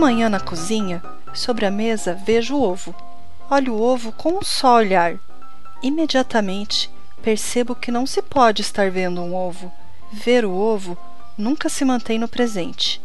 Manhã na cozinha, sobre a mesa, vejo o ovo. Olho o ovo com um só olhar. Imediatamente percebo que não se pode estar vendo um ovo. Ver o ovo nunca se mantém no presente.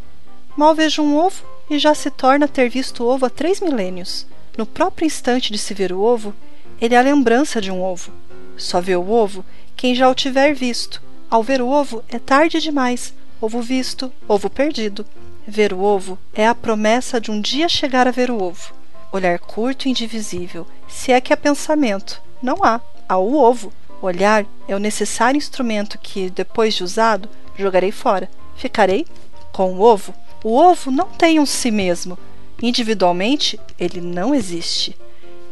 Mal vejo um ovo e já se torna ter visto o ovo há três milênios. No próprio instante de se ver o ovo, ele é a lembrança de um ovo. Só vê o ovo quem já o tiver visto. Ao ver o ovo, é tarde demais. Ovo visto, ovo perdido. Ver o ovo é a promessa de um dia chegar a ver o ovo. Olhar curto e indivisível, se é que há pensamento. Não há, há o ovo. Olhar é o necessário instrumento que, depois de usado, jogarei fora. Ficarei com o ovo. O ovo não tem um si mesmo. Individualmente, ele não existe.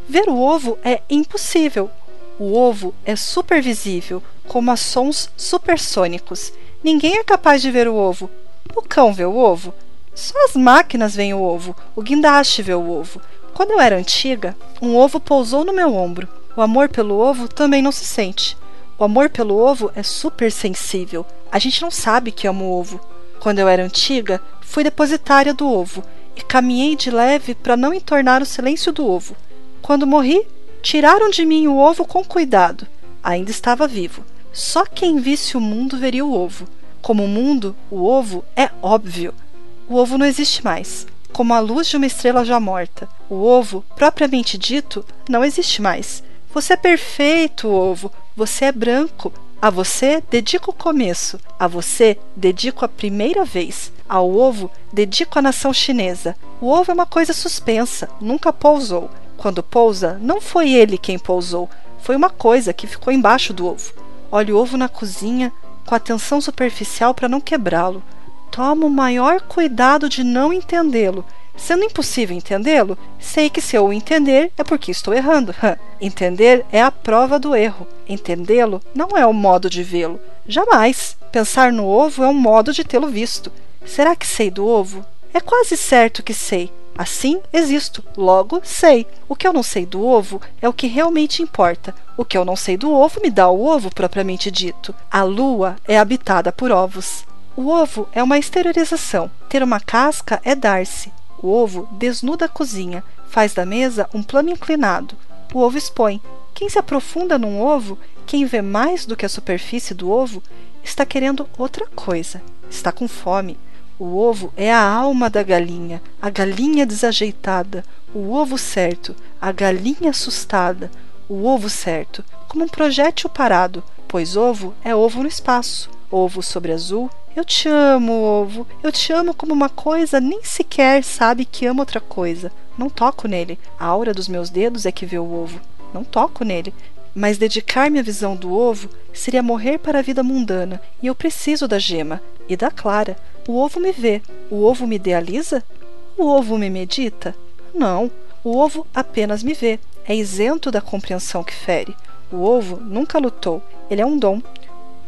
Ver o ovo é impossível. O ovo é supervisível, como a sons supersônicos. Ninguém é capaz de ver o ovo. O cão vê o ovo. Só as máquinas veem o ovo. O guindaste vê o ovo. Quando eu era antiga, um ovo pousou no meu ombro. O amor pelo ovo também não se sente. O amor pelo ovo é super sensível. A gente não sabe que ama o ovo. Quando eu era antiga, fui depositária do ovo e caminhei de leve para não entornar o silêncio do ovo. Quando morri, tiraram de mim o ovo com cuidado. Ainda estava vivo. Só quem visse o mundo veria o ovo. Como o mundo, o ovo é óbvio. O ovo não existe mais. Como a luz de uma estrela já morta. O ovo, propriamente dito, não existe mais. Você é perfeito, ovo. Você é branco. A você dedico o começo. A você dedico a primeira vez. Ao ovo dedico a nação chinesa. O ovo é uma coisa suspensa, nunca pousou. Quando pousa, não foi ele quem pousou, foi uma coisa que ficou embaixo do ovo. Olha o ovo na cozinha com atenção superficial para não quebrá-lo. Toma o maior cuidado de não entendê-lo. Sendo impossível entendê-lo, sei que se eu o entender é porque estou errando. entender é a prova do erro. Entendê-lo não é o modo de vê-lo. Jamais. Pensar no ovo é um modo de tê-lo visto. Será que sei do ovo? É quase certo que sei. Assim, existo, logo sei. O que eu não sei do ovo é o que realmente importa. O que eu não sei do ovo me dá o ovo propriamente dito. A lua é habitada por ovos. O ovo é uma exteriorização. Ter uma casca é dar-se. O ovo desnuda a cozinha, faz da mesa um plano inclinado. O ovo expõe. Quem se aprofunda num ovo, quem vê mais do que a superfície do ovo, está querendo outra coisa. Está com fome. O ovo é a alma da galinha, a galinha desajeitada, o ovo certo, a galinha assustada, o ovo certo, como um projétil parado, pois ovo é ovo no espaço, ovo sobre azul. Eu te amo, ovo, eu te amo como uma coisa nem sequer sabe que ama outra coisa. Não toco nele. A aura dos meus dedos é que vê o ovo. Não toco nele mas dedicar-me à visão do ovo seria morrer para a vida mundana, e eu preciso da gema e da clara. O ovo me vê, o ovo me idealiza? O ovo me medita? Não, o ovo apenas me vê, é isento da compreensão que fere. O ovo nunca lutou, ele é um dom.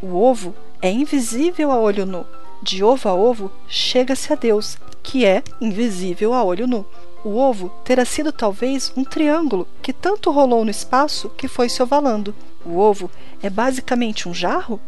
O ovo é invisível a olho nu. De ovo a ovo chega-se a Deus, que é invisível a olho nu. O ovo terá sido talvez um triângulo que tanto rolou no espaço que foi se ovalando. O ovo é basicamente um jarro?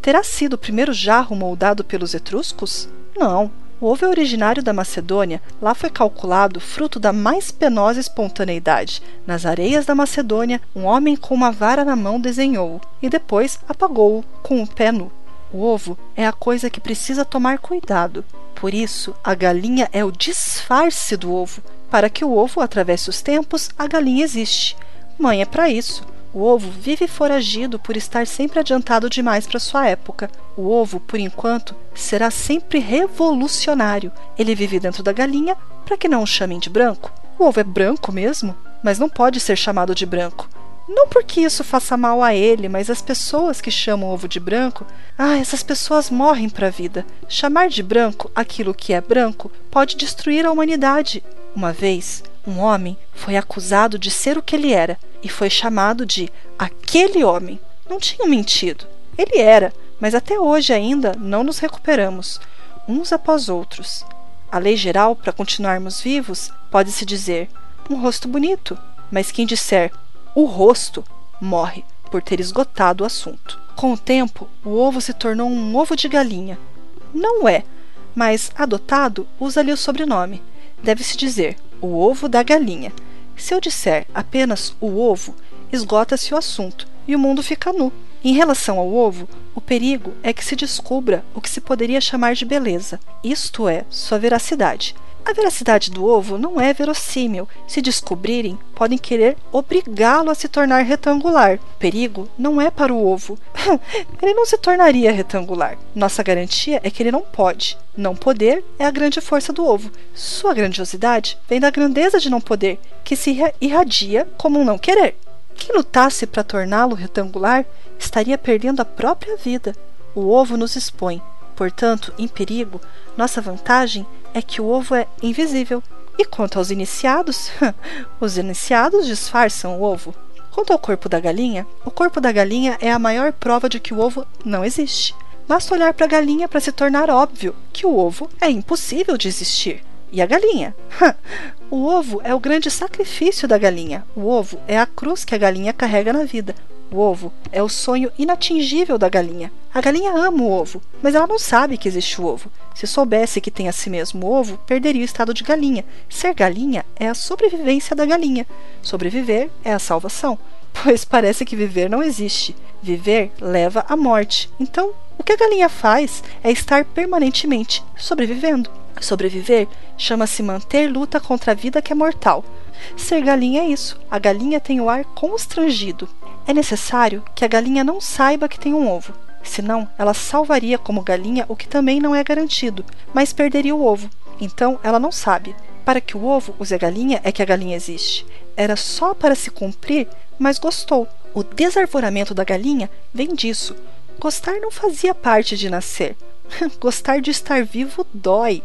Terá sido o primeiro jarro moldado pelos etruscos? Não. O ovo é originário da Macedônia. Lá foi calculado fruto da mais penosa espontaneidade. Nas areias da Macedônia, um homem com uma vara na mão desenhou-o e depois apagou-o com o pé nu. O ovo é a coisa que precisa tomar cuidado. Por isso, a galinha é o disfarce do ovo. Para que o ovo atravesse os tempos, a galinha existe. Mãe é para isso. O ovo vive foragido por estar sempre adiantado demais para sua época. O ovo, por enquanto, será sempre revolucionário. Ele vive dentro da galinha para que não o chamem de branco. O ovo é branco mesmo, mas não pode ser chamado de branco. Não porque isso faça mal a ele, mas as pessoas que chamam ovo de branco, ah, essas pessoas morrem para a vida. Chamar de branco aquilo que é branco pode destruir a humanidade. Uma vez, um homem foi acusado de ser o que ele era e foi chamado de aquele homem. Não tinha mentido. Ele era, mas até hoje ainda não nos recuperamos, uns após outros. A lei geral, para continuarmos vivos, pode-se dizer um rosto bonito, mas quem disser o rosto morre por ter esgotado o assunto. Com o tempo, o ovo se tornou um ovo de galinha. Não é, mas adotado usa-lhe o sobrenome. deve-se dizer o ovo da galinha. Se eu disser apenas o ovo, esgota-se o assunto e o mundo fica nu. Em relação ao ovo, o perigo é que se descubra o que se poderia chamar de beleza, isto é, sua veracidade. A veracidade do ovo não é verossímil. Se descobrirem, podem querer obrigá-lo a se tornar retangular. O perigo não é para o ovo. ele não se tornaria retangular. Nossa garantia é que ele não pode. Não poder é a grande força do ovo. Sua grandiosidade vem da grandeza de não poder, que se irradia como um não querer. Quem lutasse para torná-lo retangular estaria perdendo a própria vida. O ovo nos expõe. Portanto, em perigo, nossa vantagem é que o ovo é invisível. E quanto aos iniciados, os iniciados disfarçam o ovo. Quanto ao corpo da galinha, o corpo da galinha é a maior prova de que o ovo não existe. Basta olhar para a galinha para se tornar óbvio que o ovo é impossível de existir. E a galinha? o ovo é o grande sacrifício da galinha. O ovo é a cruz que a galinha carrega na vida. O ovo é o sonho inatingível da galinha. A galinha ama o ovo, mas ela não sabe que existe o ovo. Se soubesse que tem a si mesmo o ovo, perderia o estado de galinha. Ser galinha é a sobrevivência da galinha. Sobreviver é a salvação, pois parece que viver não existe. Viver leva à morte. Então, o que a galinha faz é estar permanentemente sobrevivendo. Sobreviver chama-se manter luta contra a vida que é mortal. Ser galinha é isso. A galinha tem o ar constrangido. É necessário que a galinha não saiba que tem um ovo. Senão, ela salvaria como galinha o que também não é garantido, mas perderia o ovo. Então, ela não sabe. Para que o ovo use a galinha é que a galinha existe. Era só para se cumprir, mas gostou. O desarvoramento da galinha vem disso. Gostar não fazia parte de nascer. Gostar de estar vivo dói.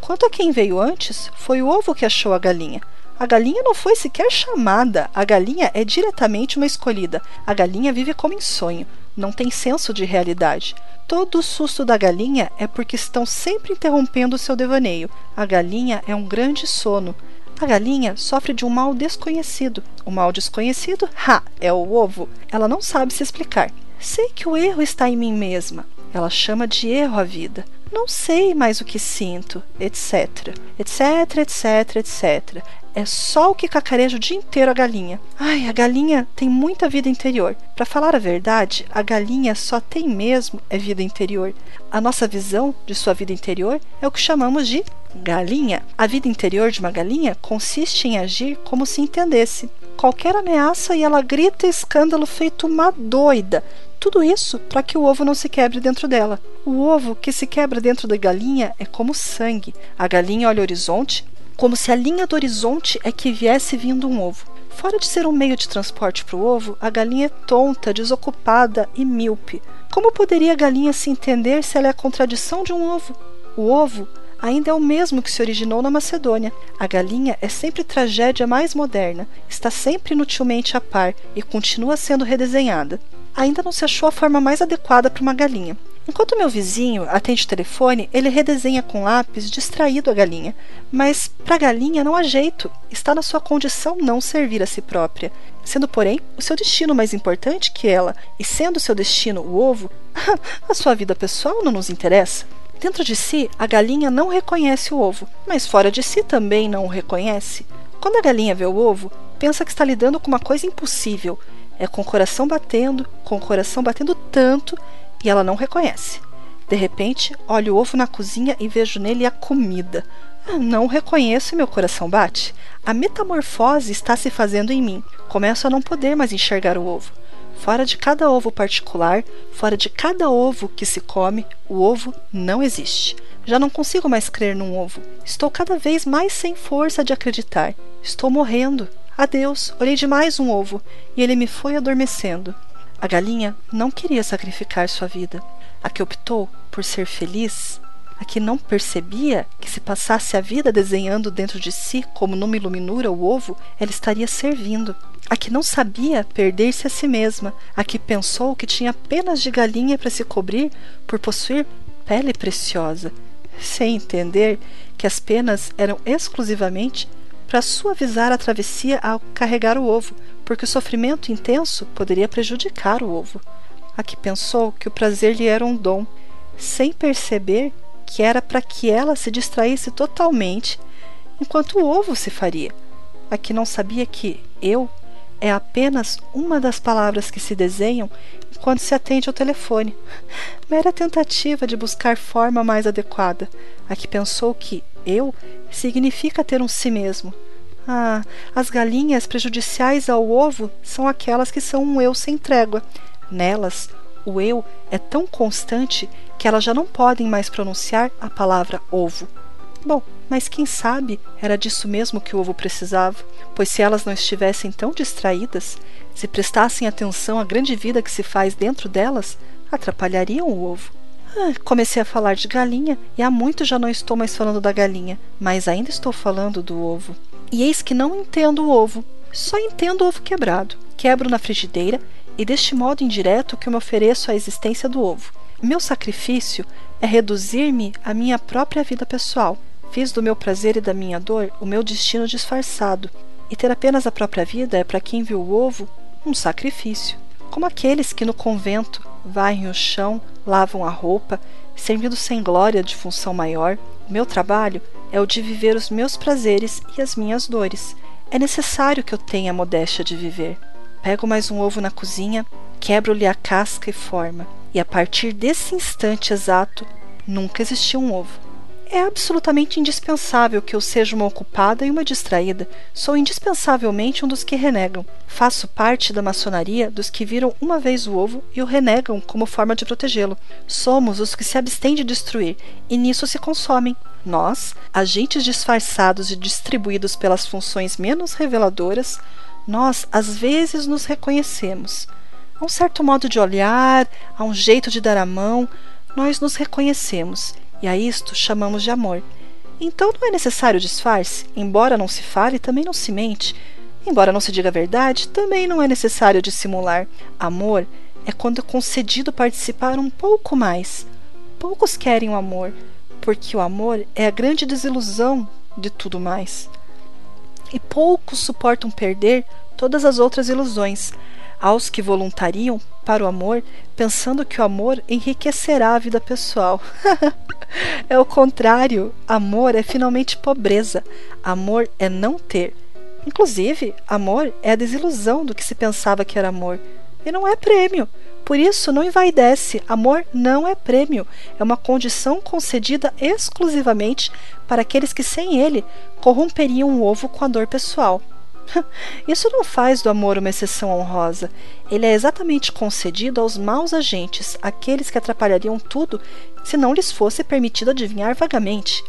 Quanto a quem veio antes, foi o ovo que achou a galinha. A galinha não foi sequer chamada, a galinha é diretamente uma escolhida. A galinha vive como em sonho, não tem senso de realidade. Todo o susto da galinha é porque estão sempre interrompendo o seu devaneio. A galinha é um grande sono. A galinha sofre de um mal desconhecido. O mal desconhecido, ha, é o ovo. Ela não sabe se explicar. Sei que o erro está em mim mesma. Ela chama de erro a vida. Não sei mais o que sinto, etc. etc, etc, etc. É só o que cacareja o dia inteiro a galinha. Ai, a galinha tem muita vida interior. Para falar a verdade, a galinha só tem mesmo é vida interior. A nossa visão de sua vida interior é o que chamamos de galinha. A vida interior de uma galinha consiste em agir como se entendesse. Qualquer ameaça e ela grita escândalo feito uma doida, tudo isso para que o ovo não se quebre dentro dela. O ovo que se quebra dentro da galinha é como sangue. A galinha olha o horizonte como se a linha do horizonte é que viesse vindo um ovo. Fora de ser um meio de transporte para o ovo, a galinha é tonta, desocupada e míope. Como poderia a galinha se entender se ela é a contradição de um ovo? O ovo ainda é o mesmo que se originou na Macedônia. A galinha é sempre tragédia mais moderna, está sempre inutilmente a par e continua sendo redesenhada ainda não se achou a forma mais adequada para uma galinha. Enquanto meu vizinho atende o telefone, ele redesenha com lápis distraído a galinha. Mas para a galinha não há jeito, está na sua condição não servir a si própria, sendo, porém, o seu destino mais importante que ela, e sendo seu destino o ovo, a sua vida pessoal não nos interessa. Dentro de si, a galinha não reconhece o ovo, mas fora de si também não o reconhece. Quando a galinha vê o ovo, pensa que está lidando com uma coisa impossível, é com o coração batendo, com o coração batendo tanto, e ela não reconhece. De repente, olho o ovo na cozinha e vejo nele a comida. Eu não reconheço e meu coração bate. A metamorfose está se fazendo em mim. Começo a não poder mais enxergar o ovo. Fora de cada ovo particular, fora de cada ovo que se come, o ovo não existe. Já não consigo mais crer num ovo. Estou cada vez mais sem força de acreditar. Estou morrendo. Adeus, olhei demais um ovo e ele me foi adormecendo. A galinha não queria sacrificar sua vida. A que optou por ser feliz, a que não percebia que se passasse a vida desenhando dentro de si como numa iluminura o ovo, ela estaria servindo. A que não sabia perder-se a si mesma, a que pensou que tinha penas de galinha para se cobrir por possuir pele preciosa, sem entender que as penas eram exclusivamente para suavizar a travessia ao carregar o ovo, porque o sofrimento intenso poderia prejudicar o ovo. A que pensou que o prazer lhe era um dom, sem perceber que era para que ela se distraísse totalmente enquanto o ovo se faria. A que não sabia que eu é apenas uma das palavras que se desenham quando se atende ao telefone. Mera tentativa de buscar forma mais adequada. A que pensou que eu significa ter um si mesmo. Ah, as galinhas prejudiciais ao ovo são aquelas que são um eu sem trégua. Nelas, o eu é tão constante que elas já não podem mais pronunciar a palavra ovo. Bom, mas quem sabe era disso mesmo que o ovo precisava, pois se elas não estivessem tão distraídas, se prestassem atenção à grande vida que se faz dentro delas, atrapalhariam o ovo. Ah, comecei a falar de galinha e há muito já não estou mais falando da galinha, mas ainda estou falando do ovo. E eis que não entendo o ovo, só entendo o ovo quebrado. Quebro na frigideira e deste modo indireto que eu me ofereço à existência do ovo. Meu sacrifício é reduzir-me à minha própria vida pessoal, Fiz do meu prazer e da minha dor o meu destino disfarçado, e ter apenas a própria vida é para quem viu o ovo um sacrifício. Como aqueles que no convento varrem o chão, lavam a roupa, servindo sem glória de função maior, meu trabalho é o de viver os meus prazeres e as minhas dores. É necessário que eu tenha a modéstia de viver. Pego mais um ovo na cozinha, quebro-lhe a casca e forma, e a partir desse instante exato, nunca existiu um ovo. É absolutamente indispensável que eu seja uma ocupada e uma distraída. Sou indispensavelmente um dos que renegam. Faço parte da maçonaria dos que viram uma vez o ovo e o renegam como forma de protegê-lo. Somos os que se abstêm de destruir e nisso se consomem. Nós, agentes disfarçados e distribuídos pelas funções menos reveladoras, nós às vezes nos reconhecemos. Há um certo modo de olhar, há um jeito de dar a mão, nós nos reconhecemos e a isto chamamos de amor. Então não é necessário disfarce, embora não se fale, também não se mente. Embora não se diga a verdade, também não é necessário dissimular. Amor é quando é concedido participar um pouco mais. Poucos querem o amor, porque o amor é a grande desilusão de tudo mais. E poucos suportam perder todas as outras ilusões, aos que voluntariam para o amor, pensando que o amor enriquecerá a vida pessoal. é o contrário. Amor é finalmente pobreza. Amor é não ter. Inclusive, amor é a desilusão do que se pensava que era amor. E não é prêmio. Por isso, não envaidece. Amor não é prêmio. É uma condição concedida exclusivamente para aqueles que, sem ele, corromperiam o ovo com a dor pessoal. Isso não faz do amor uma exceção honrosa. Ele é exatamente concedido aos maus agentes, aqueles que atrapalhariam tudo se não lhes fosse permitido adivinhar vagamente.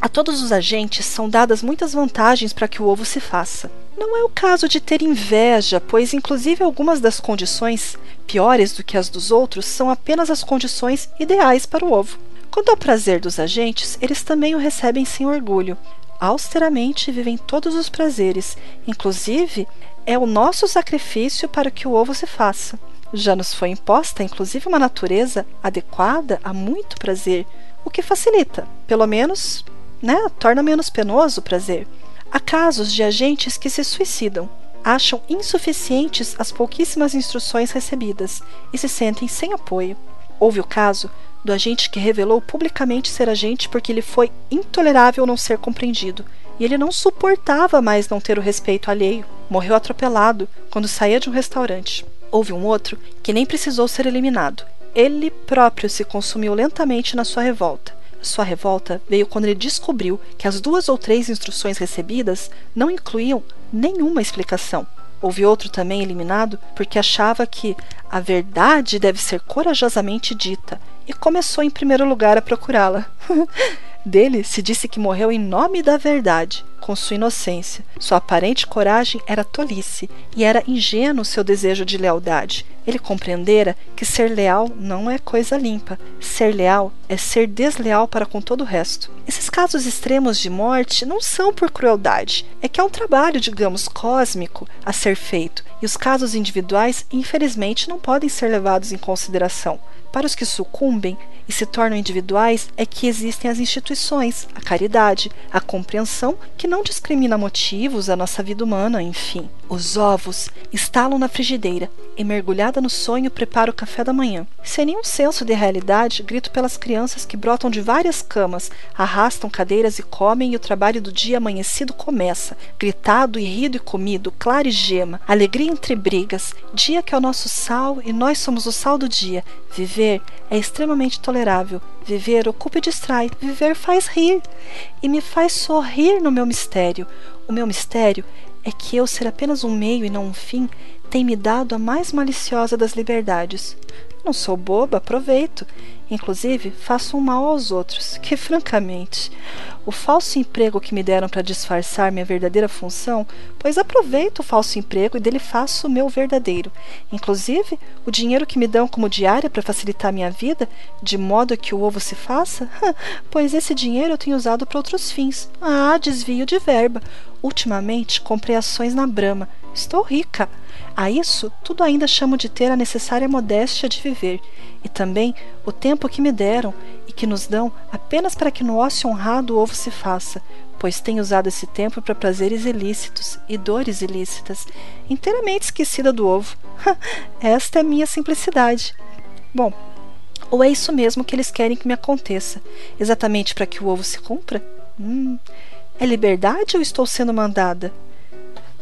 A todos os agentes são dadas muitas vantagens para que o ovo se faça. Não é o caso de ter inveja, pois, inclusive, algumas das condições, piores do que as dos outros, são apenas as condições ideais para o ovo. Quanto ao prazer dos agentes, eles também o recebem sem orgulho, austeramente vivem todos os prazeres, inclusive é o nosso sacrifício para que o ovo se faça. Já nos foi imposta, inclusive, uma natureza adequada a muito prazer, o que facilita, pelo menos, né, torna menos penoso o prazer. Há casos de agentes que se suicidam, acham insuficientes as pouquíssimas instruções recebidas e se sentem sem apoio. Houve o caso do agente que revelou publicamente ser agente porque lhe foi intolerável não ser compreendido, e ele não suportava mais não ter o respeito alheio. Morreu atropelado quando saía de um restaurante. Houve um outro que nem precisou ser eliminado. Ele próprio se consumiu lentamente na sua revolta. Sua revolta veio quando ele descobriu que as duas ou três instruções recebidas não incluíam nenhuma explicação. Houve outro também eliminado porque achava que a verdade deve ser corajosamente dita e começou em primeiro lugar a procurá-la. Dele se disse que morreu em nome da verdade, com sua inocência. Sua aparente coragem era tolice e era ingênuo seu desejo de lealdade. Ele compreendera que ser leal não é coisa limpa. Ser leal é ser desleal para com todo o resto. Esses casos extremos de morte não são por crueldade, é que há um trabalho, digamos, cósmico a ser feito, e os casos individuais, infelizmente, não podem ser levados em consideração. Para os que sucumbem e se tornam individuais é que existem as instituições, a caridade, a compreensão que não discrimina motivos, a nossa vida humana, enfim. Os ovos estalam na frigideira e, mergulhada no sonho, preparo o café da manhã. Sem nenhum senso de realidade, grito pelas crianças que brotam de várias camas, arrastam cadeiras e comem, e o trabalho do dia amanhecido começa. Gritado e rido e comido, claro e gema, alegria entre brigas, dia que é o nosso sal e nós somos o sal do dia. Viver é extremamente tolerável. Viver ocupa e distrai. Viver faz rir e me faz sorrir no meu mistério. O meu mistério é que eu ser apenas um meio e não um fim tem me dado a mais maliciosa das liberdades. Não sou boba, aproveito. Inclusive, faço um mal aos outros, que, francamente, o falso emprego que me deram para disfarçar minha verdadeira função, pois aproveito o falso emprego e dele faço o meu verdadeiro. Inclusive, o dinheiro que me dão como diária para facilitar minha vida, de modo que o ovo se faça, pois esse dinheiro eu tenho usado para outros fins. Ah, desvio de verba. Ultimamente, comprei ações na Brama. Estou rica. A isso, tudo ainda chamo de ter a necessária modéstia de viver, e também o tempo que me deram e que nos dão apenas para que no ócio honrado o ovo se faça, pois tenho usado esse tempo para prazeres ilícitos e dores ilícitas, inteiramente esquecida do ovo. Esta é a minha simplicidade. Bom, ou é isso mesmo que eles querem que me aconteça, exatamente para que o ovo se cumpra? Hum, é liberdade ou estou sendo mandada?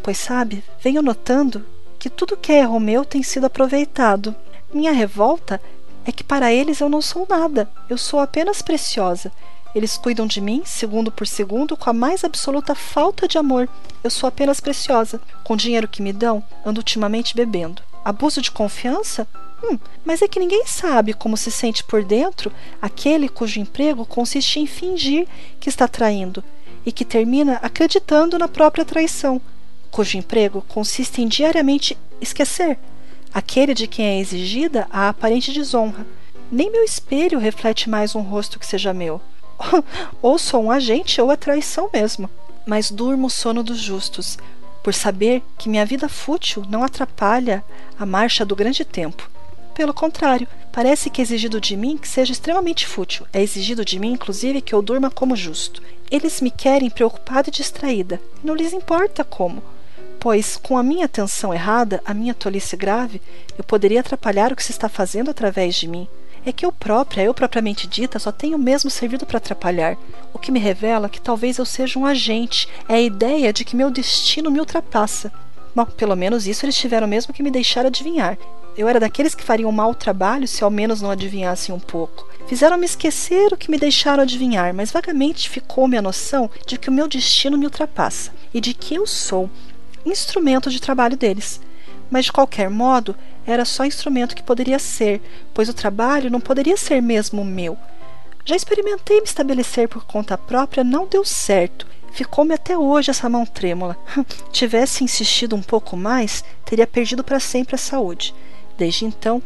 Pois sabe, venho notando que tudo que é Romeu tem sido aproveitado. Minha revolta é que para eles eu não sou nada, eu sou apenas preciosa. Eles cuidam de mim, segundo por segundo, com a mais absoluta falta de amor. Eu sou apenas preciosa. Com o dinheiro que me dão, ando ultimamente bebendo. Abuso de confiança? Hum, mas é que ninguém sabe como se sente por dentro aquele cujo emprego consiste em fingir que está traindo e que termina acreditando na própria traição, cujo emprego consiste em diariamente esquecer aquele de quem é exigida a aparente desonra. Nem meu espelho reflete mais um rosto que seja meu. ou sou um agente ou é traição mesmo. Mas durmo o sono dos justos, por saber que minha vida fútil não atrapalha a marcha do grande tempo. Pelo contrário, parece que é exigido de mim que seja extremamente fútil. É exigido de mim, inclusive, que eu durma como justo. Eles me querem preocupada e distraída. Não lhes importa como pois com a minha atenção errada, a minha tolice grave, eu poderia atrapalhar o que se está fazendo através de mim. É que eu própria, eu propriamente dita, só tenho mesmo servido para atrapalhar, o que me revela que talvez eu seja um agente, é a ideia de que meu destino me ultrapassa. Bom, pelo menos isso eles tiveram mesmo que me deixar adivinhar. Eu era daqueles que fariam mau trabalho se ao menos não adivinhassem um pouco. Fizeram-me esquecer o que me deixaram adivinhar, mas vagamente ficou-me a noção de que o meu destino me ultrapassa e de que eu sou, instrumento de trabalho deles. Mas de qualquer modo, era só instrumento que poderia ser, pois o trabalho não poderia ser mesmo meu. Já experimentei me estabelecer por conta própria, não deu certo. Ficou-me até hoje essa mão trêmula. Tivesse insistido um pouco mais, teria perdido para sempre a saúde. Desde então,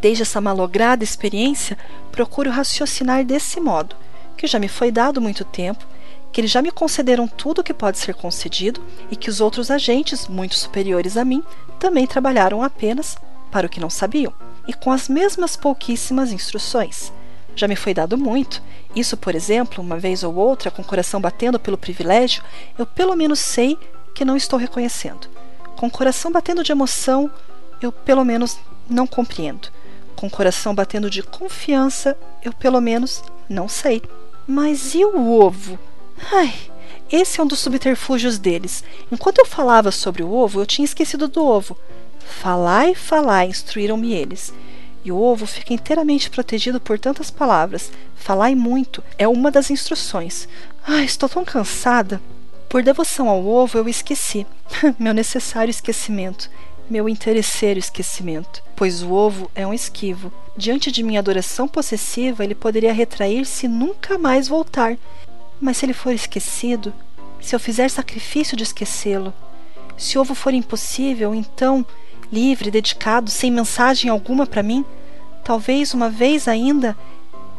desde essa malograda experiência, procuro raciocinar desse modo, que já me foi dado muito tempo que eles já me concederam tudo o que pode ser concedido e que os outros agentes, muito superiores a mim, também trabalharam apenas para o que não sabiam e com as mesmas pouquíssimas instruções. Já me foi dado muito. Isso, por exemplo, uma vez ou outra, com o coração batendo pelo privilégio, eu pelo menos sei que não estou reconhecendo. Com o coração batendo de emoção, eu pelo menos não compreendo. Com o coração batendo de confiança, eu pelo menos não sei. Mas e o ovo? Ai, esse é um dos subterfúgios deles. Enquanto eu falava sobre o ovo, eu tinha esquecido do ovo. Falai, falai, instruíram-me eles. E o ovo fica inteiramente protegido por tantas palavras. Falai muito é uma das instruções. Ai, estou tão cansada. Por devoção ao ovo, eu esqueci. meu necessário esquecimento. Meu interesseiro esquecimento. Pois o ovo é um esquivo. Diante de minha adoração possessiva, ele poderia retrair-se e nunca mais voltar. Mas se ele for esquecido, se eu fizer sacrifício de esquecê-lo, se ovo for impossível, então, livre, dedicado, sem mensagem alguma para mim, talvez uma vez ainda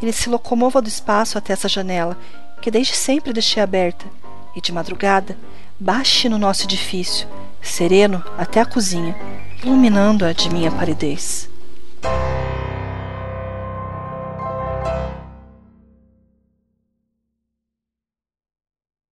ele se locomova do espaço até essa janela, que desde sempre deixei aberta, e de madrugada baixe no nosso edifício, sereno até a cozinha, iluminando-a de minha paridez.